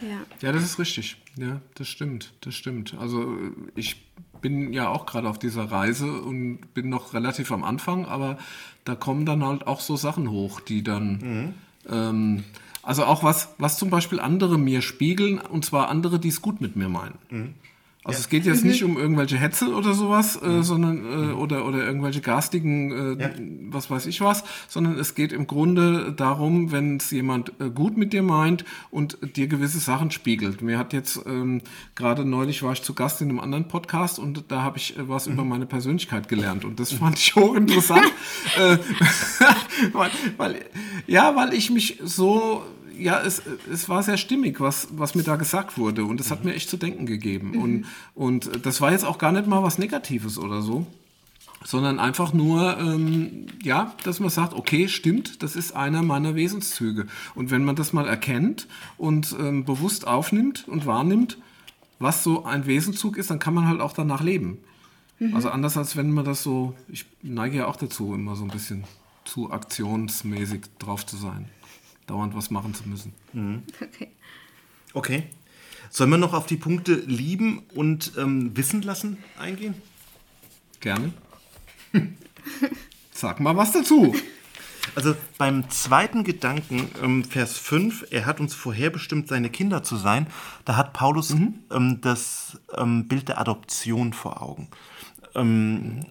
ja. Ja, das ist richtig. Ja, das stimmt. Das stimmt. Also äh, ich bin ja auch gerade auf dieser Reise und bin noch relativ am Anfang, aber da kommen dann halt auch so Sachen hoch, die dann. Ähm, also auch was, was zum Beispiel andere mir spiegeln, und zwar andere, die es gut mit mir meinen. Also es geht jetzt nicht um irgendwelche Hetze oder sowas, äh, sondern äh, oder oder irgendwelche garstigen, äh, Ja. was weiß ich was, sondern es geht im Grunde darum, wenn es jemand äh, gut mit dir meint und dir gewisse Sachen spiegelt. Mir hat jetzt ähm, gerade neulich war ich zu Gast in einem anderen Podcast und da habe ich äh, was über meine Persönlichkeit gelernt und das fand ich hochinteressant, äh, weil, weil ja, weil ich mich so ja, es, es war sehr stimmig, was, was mir da gesagt wurde. Und es hat mir echt zu denken gegeben. Und, und das war jetzt auch gar nicht mal was Negatives oder so, sondern einfach nur, ähm, ja, dass man sagt, okay, stimmt, das ist einer meiner Wesenszüge. Und wenn man das mal erkennt und ähm, bewusst aufnimmt und wahrnimmt, was so ein Wesenzug ist, dann kann man halt auch danach leben. Also anders als wenn man das so, ich neige ja auch dazu, immer so ein bisschen zu aktionsmäßig drauf zu sein. Dauernd was machen zu müssen. Okay. Okay. Sollen wir noch auf die Punkte lieben und ähm, wissen lassen eingehen? Gerne. Sag mal was dazu. Also beim zweiten Gedanken, ähm, Vers 5, er hat uns vorherbestimmt, seine Kinder zu sein, da hat Paulus ähm, das ähm, Bild der Adoption vor Augen. Ähm,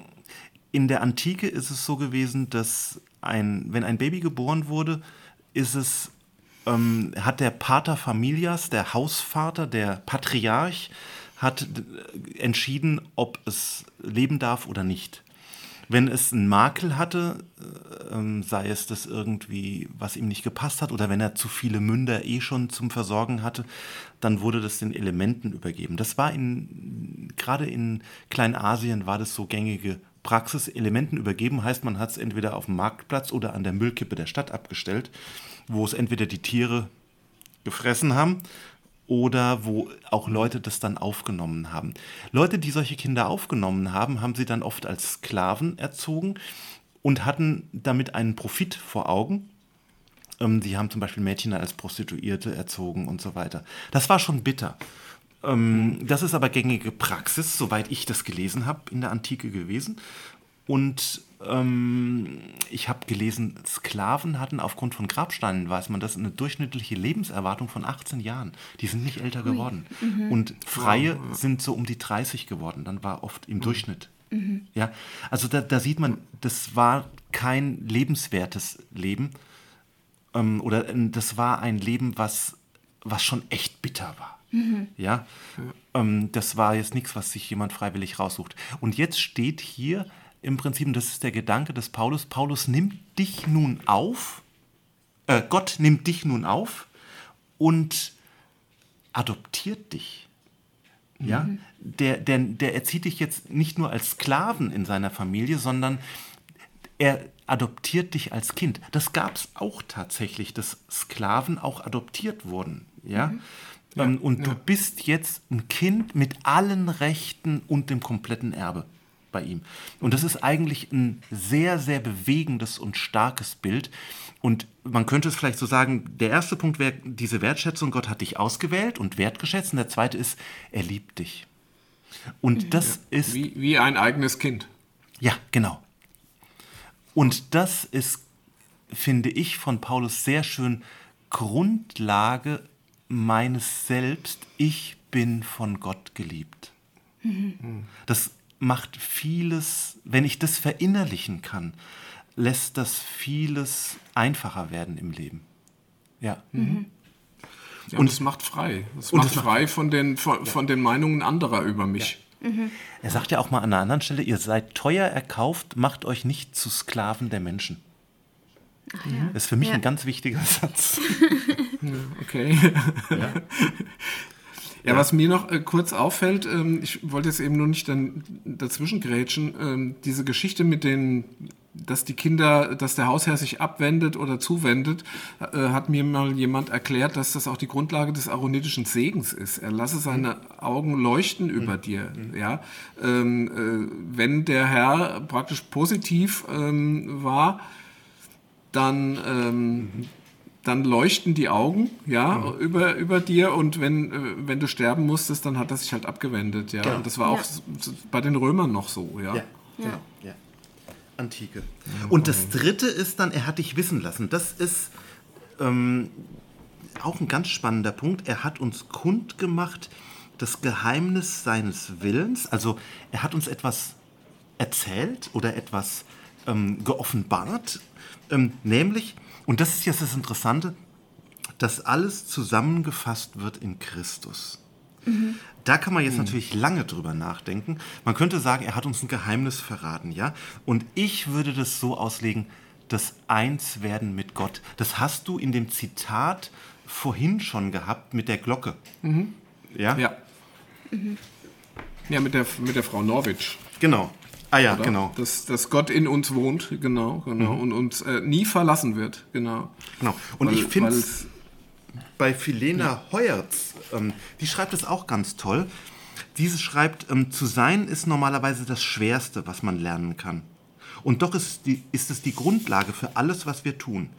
in der Antike ist es so gewesen, dass ein, wenn ein Baby geboren wurde, ist es, ähm, hat der Pater Familias, der Hausvater, der Patriarch, hat äh, entschieden, ob es leben darf oder nicht. Wenn es einen Makel hatte, äh, ähm, sei es das irgendwie, was ihm nicht gepasst hat, oder wenn er zu viele Münder eh schon zum Versorgen hatte, dann wurde das den Elementen übergeben. Das war in, gerade in Kleinasien war das so gängige Praxis. Elementen übergeben heißt, man hat es entweder auf dem Marktplatz oder an der Müllkippe der Stadt abgestellt, wo es entweder die Tiere gefressen haben oder wo auch Leute das dann aufgenommen haben. Leute, die solche Kinder aufgenommen haben, haben sie dann oft als Sklaven erzogen und hatten damit einen Profit vor Augen. Ähm, Sie haben zum Beispiel Mädchen als Prostituierte erzogen und so weiter. Das war schon bitter. Ähm, das ist aber gängige Praxis, soweit ich das gelesen habe, in der Antike gewesen. Und ähm, ich habe gelesen, Sklaven hatten aufgrund von Grabsteinen, weiß man das, eine durchschnittliche Lebenserwartung von 18 Jahren. Die sind nicht älter geworden. Und Freie sind so um die 30 geworden. Dann war oft im Durchschnitt. Ja, also da, da sieht man, das war kein lebenswertes Leben. Ähm, oder äh, das war ein Leben, was, was schon echt bitter war. Ja, ähm, das war jetzt nichts, was sich jemand freiwillig raussucht. Und jetzt steht hier im Prinzip, und das ist der Gedanke des Paulus, Paulus nimmt dich nun auf, äh, Gott nimmt dich nun auf und adoptiert dich. Ja, der, der, der erzieht dich jetzt nicht nur als Sklaven in seiner Familie, sondern er adoptiert dich als Kind. Das gab es auch tatsächlich, dass Sklaven auch adoptiert wurden. Ja? Ähm, und du bist jetzt ein Kind mit allen Rechten und dem kompletten Erbe bei ihm. Und das ist eigentlich ein sehr, sehr bewegendes und starkes Bild. Und man könnte es vielleicht so sagen, der erste Punkt wäre diese Wertschätzung, Gott hat dich ausgewählt und wertgeschätzt. Und der zweite ist, er liebt dich. Und das ist... Wie, wie ein eigenes Kind. Ja, genau. Und das ist, finde ich, von Paulus sehr schön Grundlage meines Selbst. Ich bin von Gott geliebt. Das macht vieles, wenn ich das verinnerlichen kann, lässt das vieles einfacher werden im Leben. Ja. Mhm. ja und es macht frei. Es macht frei von den, von, ja. von, den Meinungen anderer über mich. Ja. Mhm. Er sagt ja auch mal an einer anderen Stelle, ihr seid teuer erkauft, macht euch nicht zu Sklaven der Menschen. Ach, ja. Das ist für mich ein ganz wichtiger Satz. okay. Ja, was mir noch äh, kurz auffällt, ähm, ich wollte jetzt eben nur nicht dann dazwischen grätschen, ähm, diese Geschichte mit den, dass die Kinder, dass der Hausherr sich abwendet oder zuwendet, äh, hat mir mal jemand erklärt, dass das auch die Grundlage des aaronitischen Segens ist. Er lasse seine Augen leuchten über mhm. dir. Ja? Ähm, äh, wenn der Herr praktisch positiv ähm, war, dann ähm, dann leuchten die Augen, ja, mhm. über, über dir und wenn, äh, wenn du sterben musstest, dann hat das sich halt abgewendet, ja. Genau. Und das war auch ja. bei den Römern noch so, ja. Ja, genau. ja. Antike. Und das dritte ist dann, er hat dich wissen lassen. Das ist ähm, auch ein ganz spannender Punkt. Er hat uns kundgemacht, das Geheimnis seines Willens. Also er hat uns etwas erzählt oder etwas ähm, geoffenbart, ähm, nämlich und das ist jetzt das Interessante, dass alles zusammengefasst wird in Christus. Mhm. Da kann man jetzt mhm. natürlich lange drüber nachdenken. Man könnte sagen, er hat uns ein Geheimnis verraten, ja? Und ich würde das so auslegen, das Einswerden mit Gott. Das hast du in dem Zitat vorhin schon gehabt mit der Glocke. Mhm. Ja? Ja. Mhm. Ja, mit der, mit der Frau Norwitsch. Genau. Ah ja, oder? genau. Dass, dass Gott in uns wohnt, genau, genau. Mhm. Und uns äh, nie verlassen wird, genau. Genau. Und weil, ich finde bei Philena ja. Heuertz, ähm, die schreibt es auch ganz toll. Diese schreibt, ähm, zu sein ist normalerweise das Schwerste, was man lernen kann. Und doch ist, die, ist es die Grundlage für alles, was wir tun.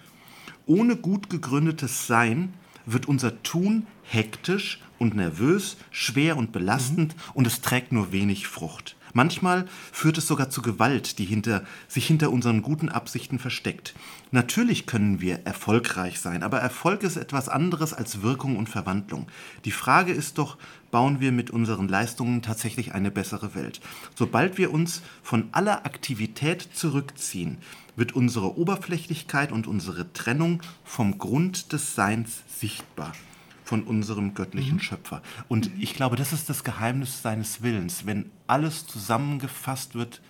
Ohne gut gegründetes Sein wird unser Tun hektisch und nervös, schwer und belastend mhm. und es trägt nur wenig Frucht. Manchmal führt es sogar zu Gewalt, die hinter, sich hinter unseren guten Absichten versteckt. Natürlich können wir erfolgreich sein, aber Erfolg ist etwas anderes als Wirkung und Verwandlung. Die Frage ist doch, bauen wir mit unseren Leistungen tatsächlich eine bessere Welt? Sobald wir uns von aller Aktivität zurückziehen, wird unsere Oberflächlichkeit und unsere Trennung vom Grund des Seins sichtbar von unserem göttlichen mhm. Schöpfer. Und mhm. ich glaube, das ist das Geheimnis seines Willens, wenn alles zusammengefasst wird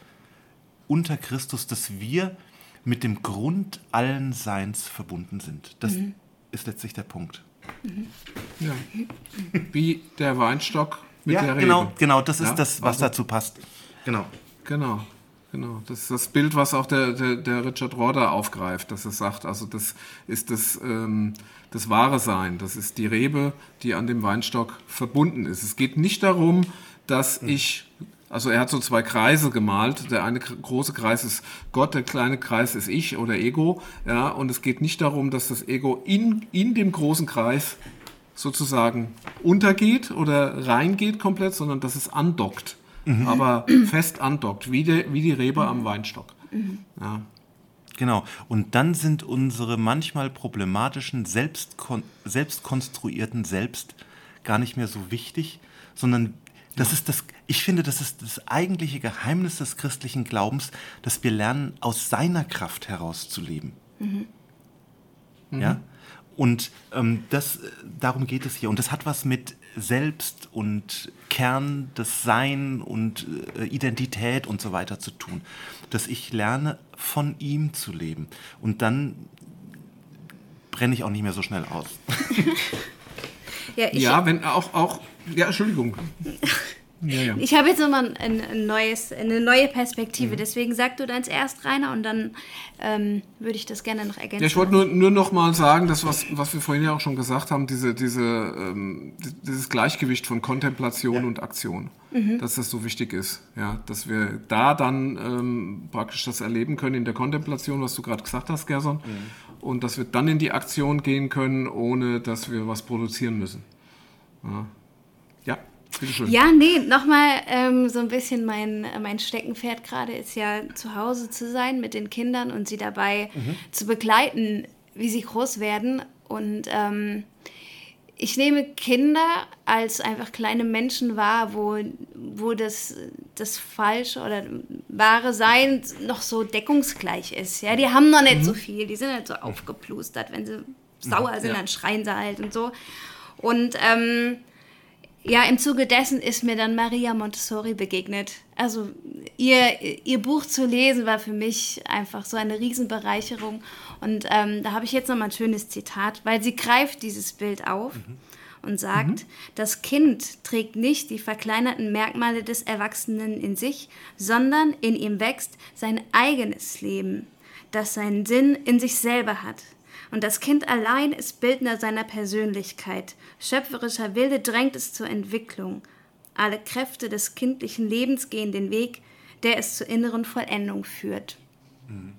unter Christus, dass wir mit dem Grund allen Seins verbunden sind. Das mhm. ist letztlich der Punkt. Mhm. Ja. Wie der Weinstock mit ja, der Rebe. Genau, genau, das ist ja? das, was also, dazu passt. Genau. Genau. Genau, das ist das Bild, was auch der, der, der Richard Roder aufgreift, dass er sagt, also das ist das, ähm, das wahre Sein, das ist die Rebe, die an dem Weinstock verbunden ist. Es geht nicht darum, dass ich, also er hat so zwei Kreise gemalt, der eine große Kreis ist Gott, der kleine Kreis ist ich oder Ego, ja, und es geht nicht darum, dass das Ego in, in dem großen Kreis sozusagen untergeht oder reingeht komplett, sondern dass es andockt mhm. aber fest andockt, wie die, wie die Rebe am Weinstock. Mhm. Ja. Genau. Und dann sind unsere manchmal problematischen, selbst, selbst konstruierten Selbst gar nicht mehr so wichtig, sondern das ja. ist das, ich finde, das ist das eigentliche Geheimnis des christlichen Glaubens, dass wir lernen, aus seiner Kraft heraus zu leben. Mhm. Ja? Und ähm, das, darum geht es hier. Und das hat was mit Selbst und Kern des Sein und äh, Identität und so weiter zu tun. Dass ich lerne, von ihm zu leben. Und dann brenne ich auch nicht mehr so schnell aus. ja, ja, wenn auch, auch, ja, Entschuldigung. Ja, ja. Ich habe jetzt nochmal ein, ein neues, eine neue Perspektive. Mhm. Deswegen sag du deins erst, Rainer, und dann ähm, würde ich das gerne noch ergänzen. Ja, ich wollte nur, nur noch mal sagen, dass was, was wir vorhin ja auch schon gesagt haben, diese, diese, ähm, dieses Gleichgewicht von Kontemplation ja. und Aktion, mhm. dass das so wichtig ist. Ja, dass wir da dann ähm, praktisch das erleben können in der Kontemplation, was du gerade gesagt hast, Gerson, mhm. und dass wir dann in die Aktion gehen können, ohne dass wir was produzieren müssen. Ja. Ja. Ja, nee, nochmal ähm, so ein bisschen mein, mein Steckenpferd gerade ist ja zu Hause zu sein mit den Kindern und sie dabei mhm. zu begleiten, wie sie groß werden. Und ähm, ich nehme Kinder als einfach kleine Menschen wahr, wo, wo das, das falsche oder wahre Sein noch so deckungsgleich ist. Ja, die haben noch nicht mhm. so viel, die sind halt so aufgeplustert. Wenn sie sauer sind, ja. dann schreien sie halt und so. Und ähm, ja, im Zuge dessen ist mir dann Maria Montessori begegnet. Also ihr, ihr Buch zu lesen war für mich einfach so eine Riesenbereicherung. Und ähm, da habe ich jetzt nochmal ein schönes Zitat, weil sie greift dieses Bild auf mhm. und sagt, mhm. das Kind trägt nicht die verkleinerten Merkmale des Erwachsenen in sich, sondern in ihm wächst sein eigenes Leben, das seinen Sinn in sich selber hat. Und das Kind allein ist Bildner seiner Persönlichkeit. Schöpferischer Wilde drängt es zur Entwicklung. Alle Kräfte des kindlichen Lebens gehen den Weg, der es zur inneren Vollendung führt. Mhm.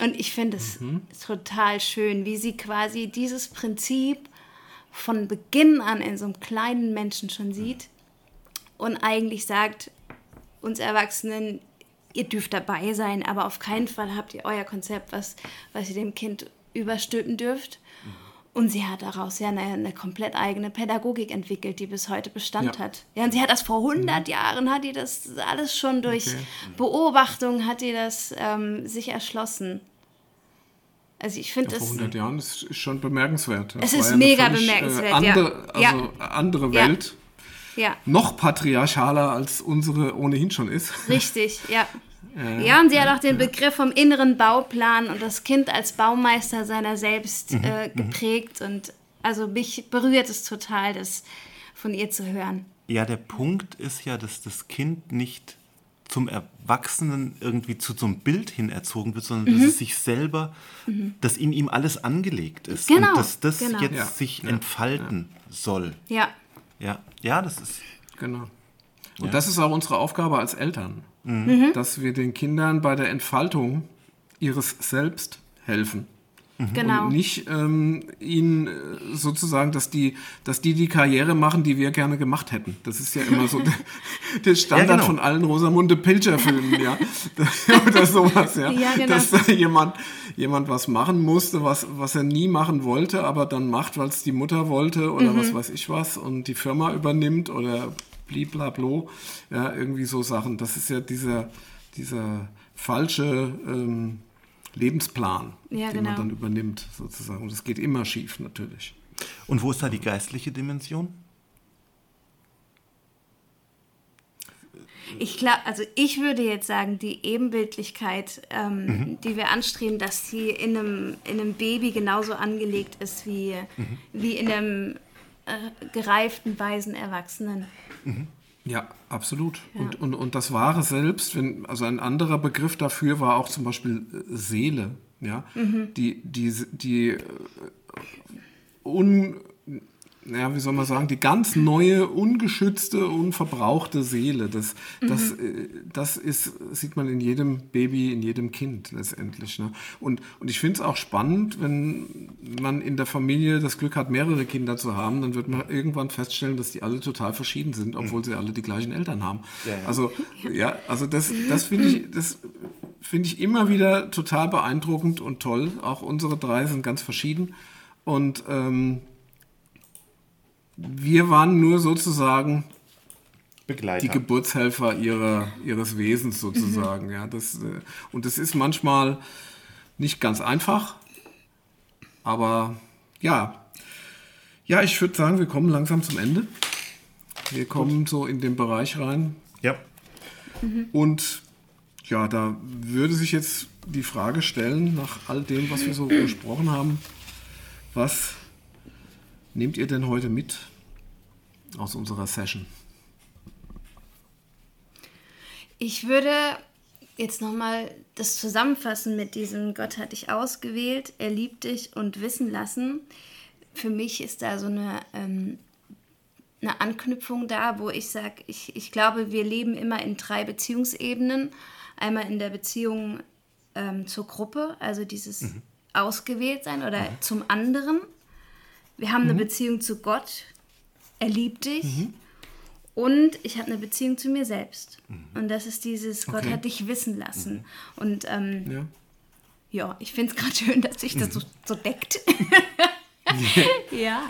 Und ich finde es mhm. total schön, wie sie quasi dieses Prinzip von Beginn an in so einem kleinen Menschen schon sieht und eigentlich sagt, uns Erwachsenen, ihr dürft dabei sein, aber auf keinen Fall habt ihr euer Konzept, was, was ihr dem Kind überstülpen dürft. Und sie hat daraus ja eine, eine, komplett eigene Pädagogik entwickelt, die bis heute Bestand ja. hat. Ja, und sie hat das vor 100 mhm. Jahren, hat die das alles schon durch okay. Beobachtung, hat die das ähm, sich erschlossen. Also ich finde ja, Vor 100 Jahren ist schon bemerkenswert. Das es ist ja mega völlig, äh, bemerkenswert, äh, andere, ja. Also andere Welt. Ja. Noch patriarchaler als unsere ohnehin schon ist. Richtig, ja. Ja, und sie hat auch den Begriff vom inneren Bauplan und das Kind als Baumeister seiner selbst mhm, äh, mhm. geprägt. Und also mich berührt es total, das von ihr zu hören. Ja, der Punkt ist ja, dass das Kind nicht zum Erwachsenen irgendwie zu so einem Bild hin erzogen wird, sondern mhm. dass es sich selber, mhm. dass in ihm alles angelegt ist. Genau, und dass das genau. jetzt ja. sich ja. entfalten ja. soll. Ja. Ja, ja, das ist. Genau. Und das ist auch unsere Aufgabe als Eltern. Mhm. dass wir den Kindern bei der Entfaltung ihres Selbst helfen. Mhm. Genau. Und nicht ähm, ihnen äh, sozusagen, dass die, dass die die Karriere machen, die wir gerne gemacht hätten. Das ist ja immer so der, der Standard ja, genau. von allen Rosamunde Pilcher-Filmen, ja. Oder sowas, ja. ja genau. Dass da jemand, jemand was machen musste, was, was er nie machen wollte, aber dann macht, weil es die Mutter wollte oder mhm. was weiß ich was und die Firma übernimmt oder bliblablo, ja, irgendwie so Sachen. Das ist ja dieser, dieser falsche ähm, Lebensplan, ja, den genau. man dann übernimmt, sozusagen. Und das geht immer schief, natürlich. Und wo ist da die geistliche Dimension? Ich glaube, also ich würde jetzt sagen, die Ebenbildlichkeit, ähm, mhm. die wir anstreben, dass sie in einem, in einem Baby genauso angelegt ist wie, mhm. wie in einem äh, gereiften, weisen Erwachsenen. Mhm. Ja, absolut. Ja. Und, und, und das wahre Selbst, wenn, also ein anderer Begriff dafür war auch zum Beispiel äh, Seele, ja, mhm. die, die, die äh, un, ja, wie soll man sagen, die ganz neue, ungeschützte, unverbrauchte Seele. Das, mhm. das, äh, das ist, sieht man in jedem Baby, in jedem Kind letztendlich. Ne? Und, und ich finde es auch spannend, wenn man in der Familie das Glück hat, mehrere Kinder zu haben, dann wird man irgendwann feststellen, dass die alle total verschieden sind, obwohl mhm. sie alle die gleichen Eltern haben. Ja, ja. Also, ja, also das, das finde ich, das finde ich immer wieder total beeindruckend und toll. Auch unsere drei sind ganz verschieden. Und ähm, wir waren nur sozusagen Begleiter. die Geburtshelfer ihrer, ihres Wesens sozusagen. Mhm. Ja, das, äh, und das ist manchmal nicht ganz einfach, aber ja. Ja, ich würde sagen, wir kommen langsam zum Ende. Wir kommen Gut. so in den Bereich rein. Ja. Mhm. Und ja, da würde sich jetzt die Frage stellen, nach all dem, was wir so besprochen haben, was nehmt ihr denn heute mit aus unserer Session? Ich würde jetzt nochmal das zusammenfassen mit diesem Gott hat dich ausgewählt, er liebt dich und wissen lassen. Für mich ist da so eine, ähm, eine Anknüpfung da, wo ich sage, ich, ich glaube, wir leben immer in drei Beziehungsebenen. Einmal in der Beziehung ähm, zur Gruppe, also dieses mhm. Ausgewähltsein oder mhm. zum anderen. Wir haben mhm. eine Beziehung zu Gott, er liebt dich. Mhm. Und ich habe eine Beziehung zu mir selbst. Mhm. Und das ist dieses, Gott okay. hat dich wissen lassen. Mhm. Und ähm, ja. ja. ich finde es gerade schön, dass sich das so, so deckt. ja.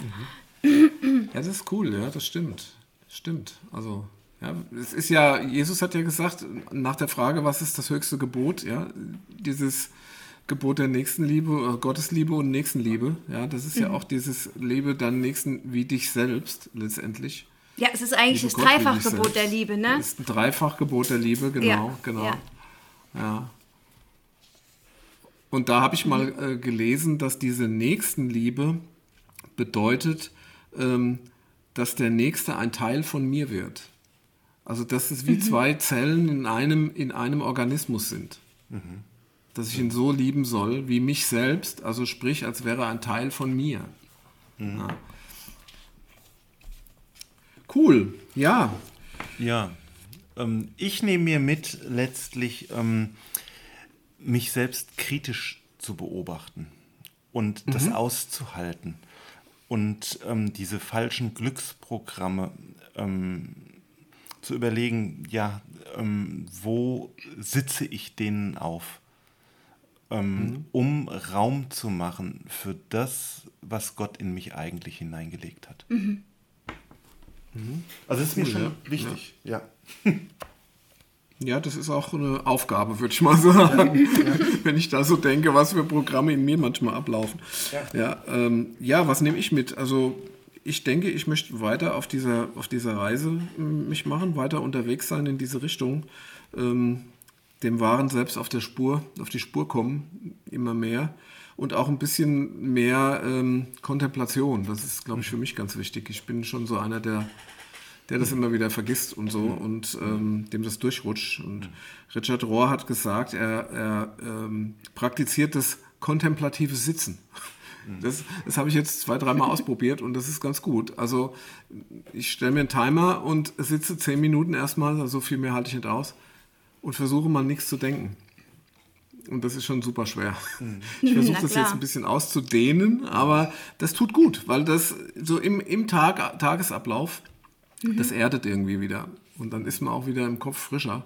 Ja, das ist cool, ja, das stimmt. Stimmt. Also, ja, es ist ja, Jesus hat ja gesagt, nach der Frage, was ist das höchste Gebot, ja, dieses Gebot der Nächstenliebe, äh, Gottesliebe und Nächstenliebe, ja, das ist mhm. ja auch dieses Liebe deinen Nächsten wie dich selbst letztendlich. Ja, es ist eigentlich Liebe das Dreifachgebot der Liebe, ne? Es ist ein Dreifachgebot der Liebe, genau, ja, genau. Ja. ja. Und da habe ich mal äh, gelesen, dass diese Nächstenliebe bedeutet, ähm, dass der Nächste ein Teil von mir wird. Also dass es wie mhm. zwei Zellen in einem, in einem Organismus sind. Mhm. Dass ich ihn so lieben soll wie mich selbst, also sprich, als wäre er ein Teil von mir. Mhm. Ja. Cool, ja. Ja, ähm, ich nehme mir mit, letztlich ähm, mich selbst kritisch zu beobachten und mhm. das auszuhalten und ähm, diese falschen Glücksprogramme ähm, zu überlegen, ja, ähm, wo sitze ich denen auf, ähm, mhm. um Raum zu machen für das, was Gott in mich eigentlich hineingelegt hat. Mhm. Mhm. Also das ist mir schon ja. wichtig, ja. Ja, das ist auch eine Aufgabe, würde ich mal sagen. Ja. Wenn ich da so denke, was für Programme in mir manchmal ablaufen. Ja, ja, ähm, ja was nehme ich mit? Also ich denke, ich möchte weiter auf dieser, auf dieser Reise ähm, mich machen, weiter unterwegs sein in diese Richtung, ähm, dem Wahren selbst auf der Spur, auf die Spur kommen, immer mehr. Und auch ein bisschen mehr ähm, Kontemplation. Das ist, glaube ich, für mich ganz wichtig. Ich bin schon so einer, der der das immer wieder vergisst und so und ähm, dem das durchrutscht. Und Richard Rohr hat gesagt, er, er ähm, praktiziert das kontemplative Sitzen. Das, das habe ich jetzt zwei, dreimal ausprobiert und das ist ganz gut. Also ich stelle mir einen Timer und sitze zehn Minuten erstmal, also viel mehr halte ich nicht aus, und versuche mal nichts zu denken. Und das ist schon super schwer. Ich versuche das jetzt ein bisschen auszudehnen, aber das tut gut, weil das so im, im Tag, Tagesablauf Mhm. Das erdet irgendwie wieder. Und dann ist man auch wieder im Kopf frischer.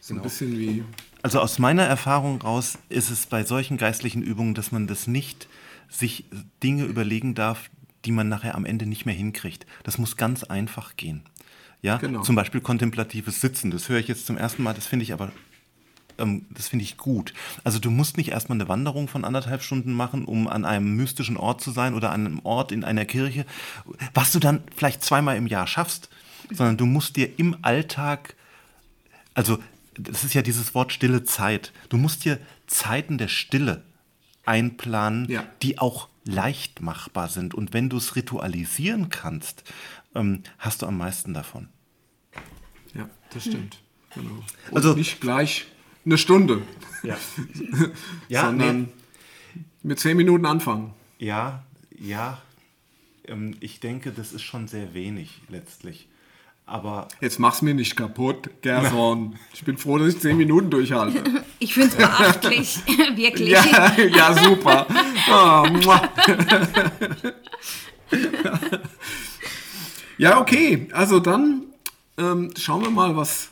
So genau. ein bisschen wie. Also aus meiner Erfahrung raus ist es bei solchen geistlichen Übungen, dass man das nicht sich Dinge überlegen darf, die man nachher am Ende nicht mehr hinkriegt. Das muss ganz einfach gehen. Ja, genau. zum Beispiel kontemplatives Sitzen. Das höre ich jetzt zum ersten Mal. Das finde ich aber ähm, das finde ich gut. Also du musst nicht erstmal eine Wanderung von anderthalb Stunden machen, um an einem mystischen Ort zu sein oder an einem Ort in einer Kirche, was du dann vielleicht zweimal im Jahr schaffst, sondern du musst dir im Alltag, also das ist ja dieses Wort stille Zeit, du musst dir Zeiten der Stille einplanen, ja. die auch leicht machbar sind. Und wenn du es ritualisieren kannst, ähm, hast du am meisten davon. Ja, das stimmt. Genau. Und also nicht gleich eine Stunde. Ja. ja sondern nee. mit zehn Minuten anfangen. Ja, ja. Ähm, ich denke, das ist schon sehr wenig letztlich. Aber Jetzt mach's mir nicht kaputt, Gerson. Ich bin froh, dass ich zehn Minuten durchhalte. Ich finde es beachtlich, wirklich. Ja, ja super. Oh, ja, okay. Also dann ähm, schauen wir mal, was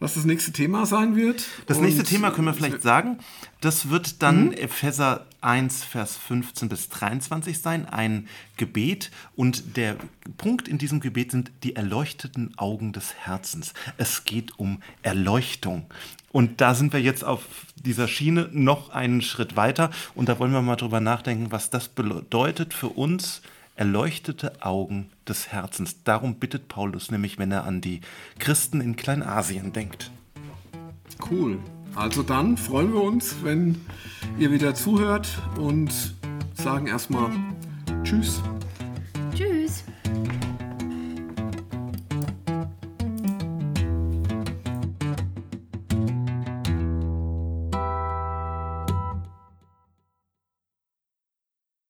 was das nächste Thema sein wird. Das nächste Thema können wir vielleicht sagen. Das wird dann mhm. Epheser 1, Vers 15 bis 23 sein, ein Gebet. Und der Punkt in diesem Gebet sind die erleuchteten Augen des Herzens. Es geht um Erleuchtung. Und da sind wir jetzt auf dieser Schiene noch einen Schritt weiter. Und da wollen wir mal drüber nachdenken, was das bedeutet für uns erleuchtete Augen des Herzens. Darum bittet Paulus nämlich, wenn er an die Christen in Kleinasien denkt. Cool. Also dann freuen wir uns, wenn ihr wieder zuhört und sagen erstmal Tschüss.